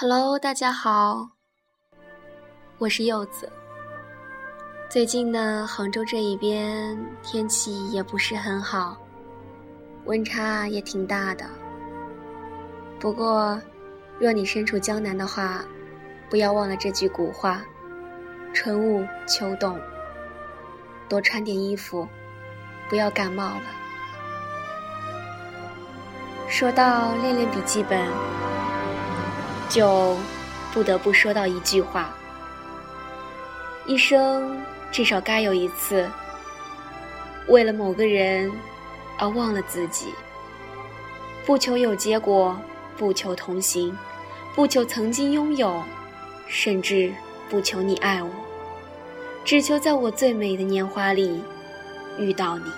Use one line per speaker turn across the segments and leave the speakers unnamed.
Hello，大家好，我是柚子。最近呢，杭州这一边天气也不是很好，温差也挺大的。不过，若你身处江南的话，不要忘了这句古话：春捂秋冻，多穿点衣服，不要感冒了。说到练练笔记本。就不得不说到一句话：一生至少该有一次，为了某个人而忘了自己。不求有结果，不求同行，不求曾经拥有，甚至不求你爱我，只求在我最美的年华里遇到你。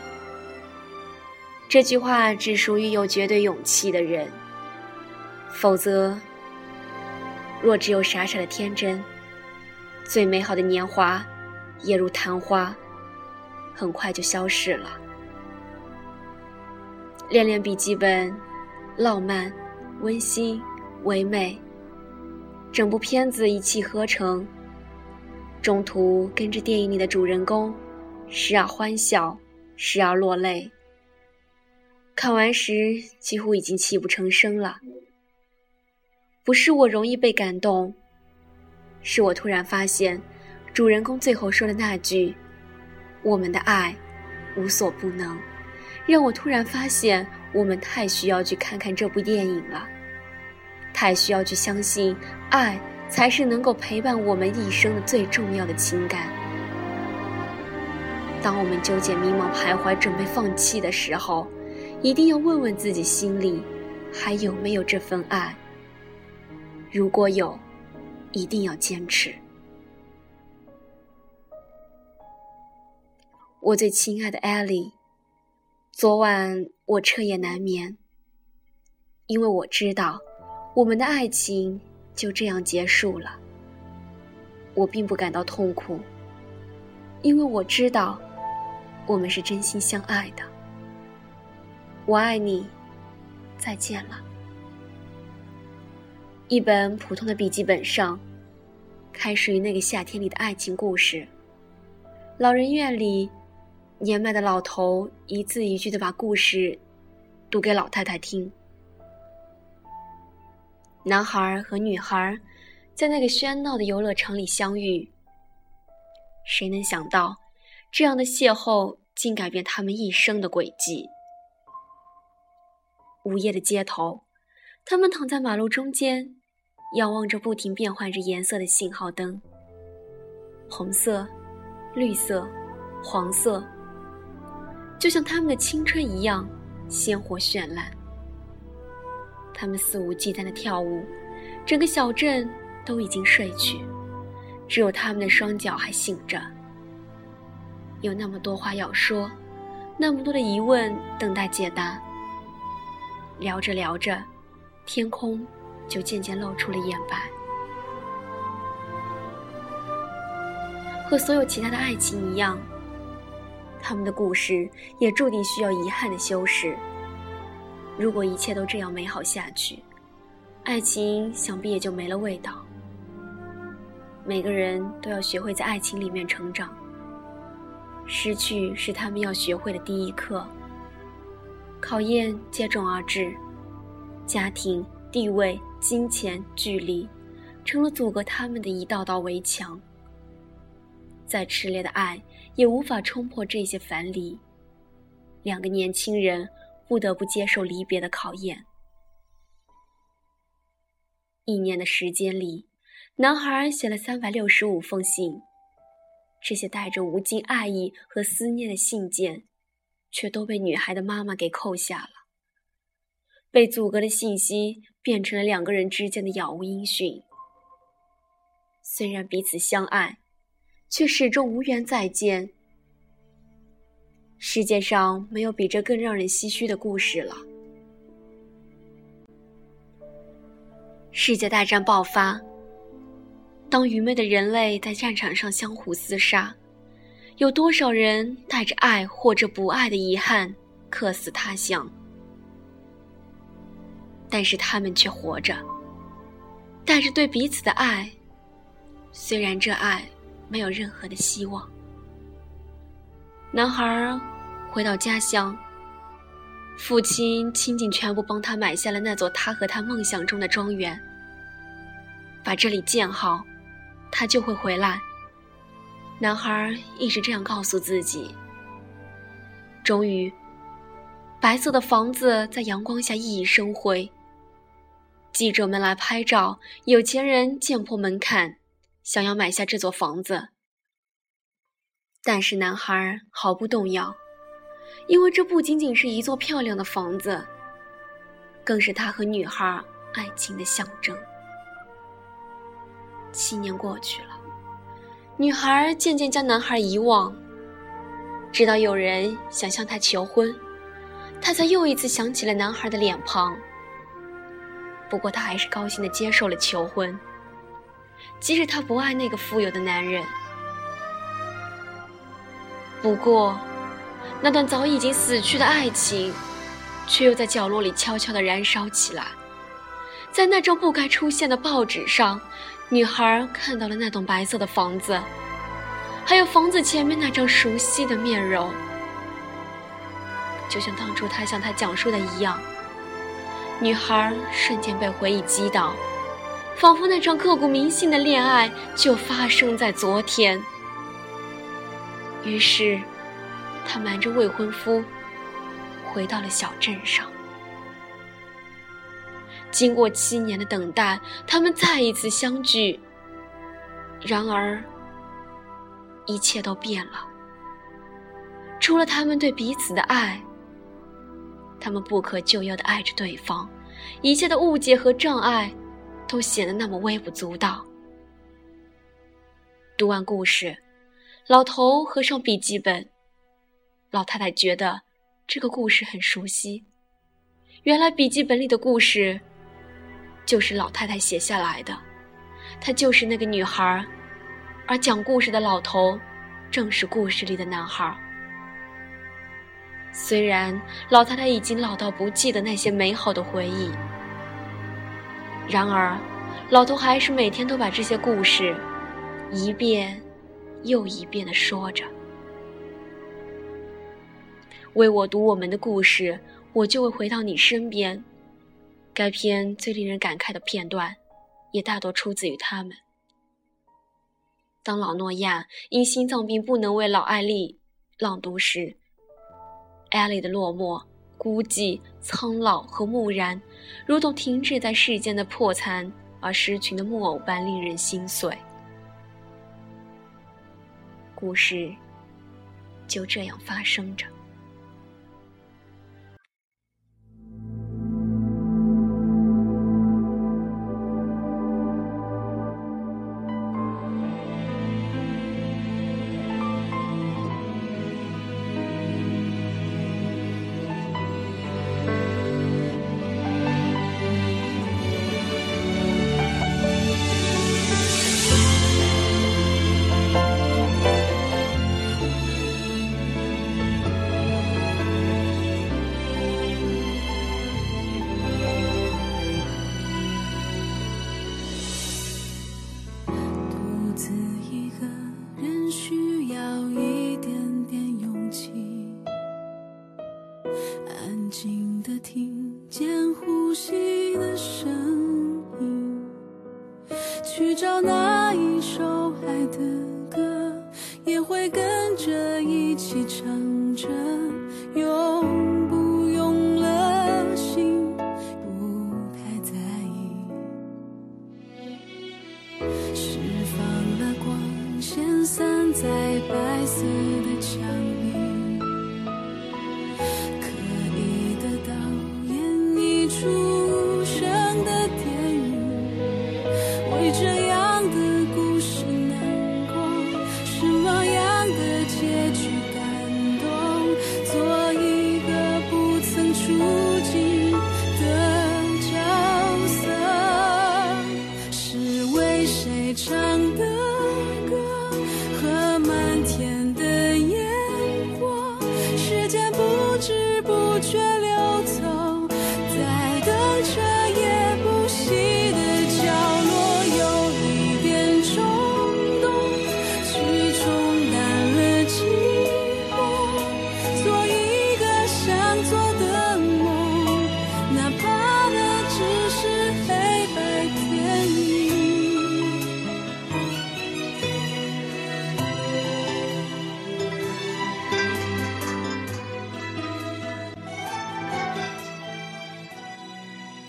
这句话只属于有绝对勇气的人，否则。若只有傻傻的天真，最美好的年华，也如昙花，很快就消逝了。练练笔记本，浪漫、温馨、唯美，整部片子一气呵成。中途跟着电影里的主人公，时而欢笑，时而落泪。看完时，几乎已经泣不成声了。不是我容易被感动，是我突然发现，主人公最后说的那句“我们的爱无所不能”，让我突然发现，我们太需要去看看这部电影了，太需要去相信，爱才是能够陪伴我们一生的最重要的情感。当我们纠结、迷茫、徘徊、准备放弃的时候，一定要问问自己心里还有没有这份爱。如果有，一定要坚持。我最亲爱的艾莉，昨晚我彻夜难眠，因为我知道我们的爱情就这样结束了。我并不感到痛苦，因为我知道我们是真心相爱的。我爱你，再见了。一本普通的笔记本上，开始于那个夏天里的爱情故事。老人院里，年迈的老头一字一句的把故事读给老太太听。男孩和女孩在那个喧闹的游乐场里相遇。谁能想到，这样的邂逅竟改变他们一生的轨迹？午夜的街头，他们躺在马路中间。仰望着不停变换着颜色的信号灯，红色、绿色、黄色，就像他们的青春一样鲜活绚烂。他们肆无忌惮的跳舞，整个小镇都已经睡去，只有他们的双脚还醒着。有那么多话要说，那么多的疑问等待解答。聊着聊着，天空。就渐渐露出了眼白。和所有其他的爱情一样，他们的故事也注定需要遗憾的修饰。如果一切都这样美好下去，爱情想必也就没了味道。每个人都要学会在爱情里面成长。失去是他们要学会的第一课。考验接踵而至，家庭。地位、金钱、距离，成了阻隔他们的一道道围墙。再炽烈的爱，也无法冲破这些樊篱。两个年轻人不得不接受离别的考验。一年的时间里，男孩写了三百六十五封信，这些带着无尽爱意和思念的信件，却都被女孩的妈妈给扣下了。被阻隔的信息变成了两个人之间的杳无音讯。虽然彼此相爱，却始终无缘再见。世界上没有比这更让人唏嘘的故事了。世界大战爆发，当愚昧的人类在战场上相互厮杀，有多少人带着爱或者不爱的遗憾，客死他乡？但是他们却活着，带着对彼此的爱，虽然这爱没有任何的希望。男孩回到家乡，父亲倾尽全部帮他买下了那座他和他梦想中的庄园，把这里建好，他就会回来。男孩一直这样告诉自己。终于，白色的房子在阳光下熠熠生辉。记者们来拍照，有钱人见破门槛，想要买下这座房子。但是男孩毫不动摇，因为这不仅仅是一座漂亮的房子，更是他和女孩爱情的象征。七年过去了，女孩渐渐将男孩遗忘，直到有人想向她求婚，她才又一次想起了男孩的脸庞。不过，她还是高兴地接受了求婚，即使她不爱那个富有的男人。不过，那段早已经死去的爱情，却又在角落里悄悄地燃烧起来。在那张不该出现的报纸上，女孩看到了那栋白色的房子，还有房子前面那张熟悉的面容，就像当初他向她讲述的一样。女孩瞬间被回忆击倒，仿佛那场刻骨铭心的恋爱就发生在昨天。于是，他瞒着未婚夫，回到了小镇上。经过七年的等待，他们再一次相聚。然而，一切都变了。除了他们对彼此的爱，他们不可救药的爱着对方，一切的误解和障碍，都显得那么微不足道。读完故事。老头合上笔记本，老太太觉得这个故事很熟悉。原来笔记本里的故事就是老太太写下来的，她就是那个女孩，而讲故事的老头正是故事里的男孩。虽然老太太已经老到不记得那些美好的回忆，然而老头还是每天都把这些故事一遍。又一遍的说着：“为我读我们的故事，我就会回到你身边。”该片最令人感慨的片段，也大多出自于他们。当老诺亚因心脏病不能为老艾丽朗读时，艾莉的落寞、孤寂、苍老和木然，如同停滞在世间的破残而失群的木偶般，令人心碎。故事就这样发生着。
那一首爱的歌也会跟着一起唱。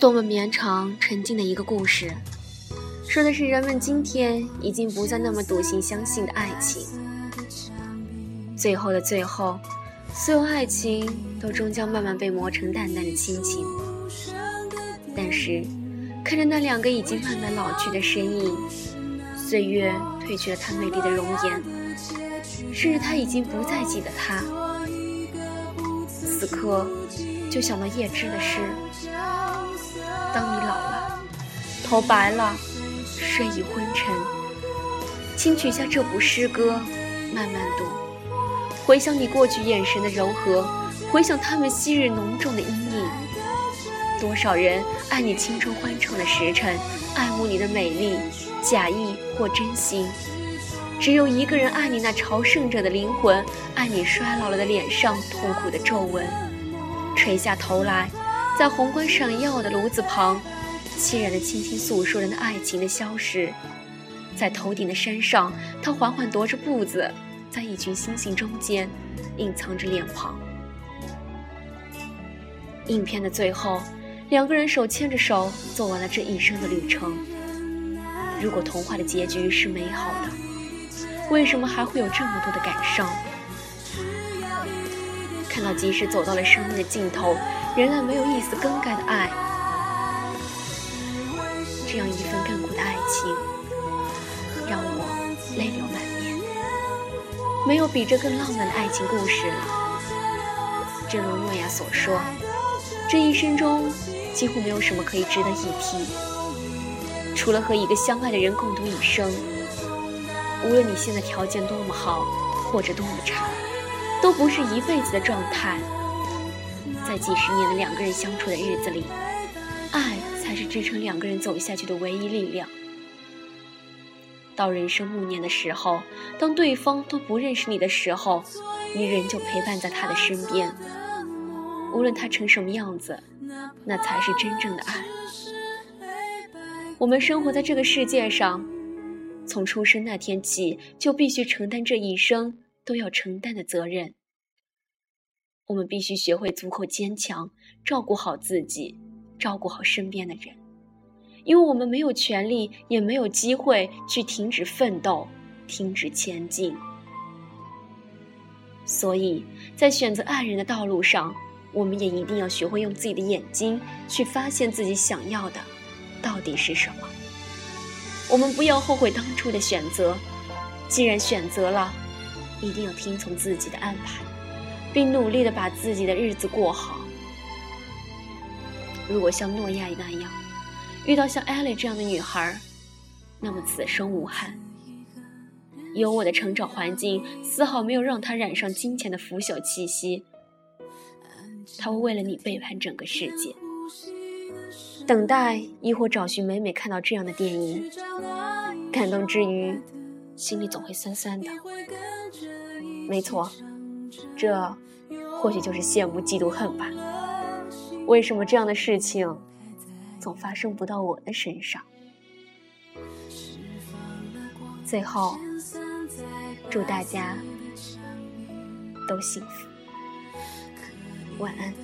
多么绵长、沉静的一个故事，说的是人们今天已经不再那么笃信相信的爱情。最后的最后，所有爱情都终将慢慢被磨成淡淡的亲情。但是，看着那两个已经慢慢老去的身影，岁月褪去了她美丽的容颜，甚至他已经不再记得她。此刻，就想到叶芝的诗：“，头白了，睡意昏沉，请取下这部诗歌，慢慢读。回想你过去眼神的柔和，回想他们昔日浓重的阴影。多少人爱你青春欢畅的时辰，爱慕你的美丽，假意或真心。只有一个人爱你那朝圣者的灵魂，爱你衰老了的脸上痛苦的皱纹。垂下头来，在红光闪耀的炉子旁，凄然的轻轻诉说着那爱情的消失。在头顶的山上，他缓缓踱着步子，在一群星星中间，隐藏着脸庞。影片的最后，两个人手牵着手走完了这一生的旅程。如果童话的结局是美好的。为什么还会有这么多的感伤？看到即使走到了生命的尽头，仍然没有一丝更改的爱，这样一份亘古的爱情，让我泪流满面。没有比这更浪漫的爱情故事了。正如诺亚所说，这一生中几乎没有什么可以值得一提，除了和一个相爱的人共度一生。无论你现在条件多么好，或者多么差，都不是一辈子的状态。在几十年的两个人相处的日子里，爱才是支撑两个人走下去的唯一力量。到人生暮年的时候，当对方都不认识你的时候，你仍旧陪伴在他的身边。无论他成什么样子，那才是真正的爱。我们生活在这个世界上。从出生那天起，就必须承担这一生都要承担的责任。我们必须学会足够坚强，照顾好自己，照顾好身边的人，因为我们没有权利，也没有机会去停止奋斗，停止前进。所以在选择爱人的道路上，我们也一定要学会用自己的眼睛去发现自己想要的到底是什么。我们不要后悔当初的选择，既然选择了，一定要听从自己的安排，并努力的把自己的日子过好。如果像诺亚那样遇到像艾莉这样的女孩，那么此生无憾。有我的成长环境丝毫没有让她染上金钱的腐朽气息，她会为了你背叛整个世界。等待，亦或找寻每每看到这样的电影，感动之余，心里总会酸酸的。没错，这或许就是羡慕、嫉妒、恨吧。为什么这样的事情总发生不到我的身上？最后，祝大家都幸福，晚安。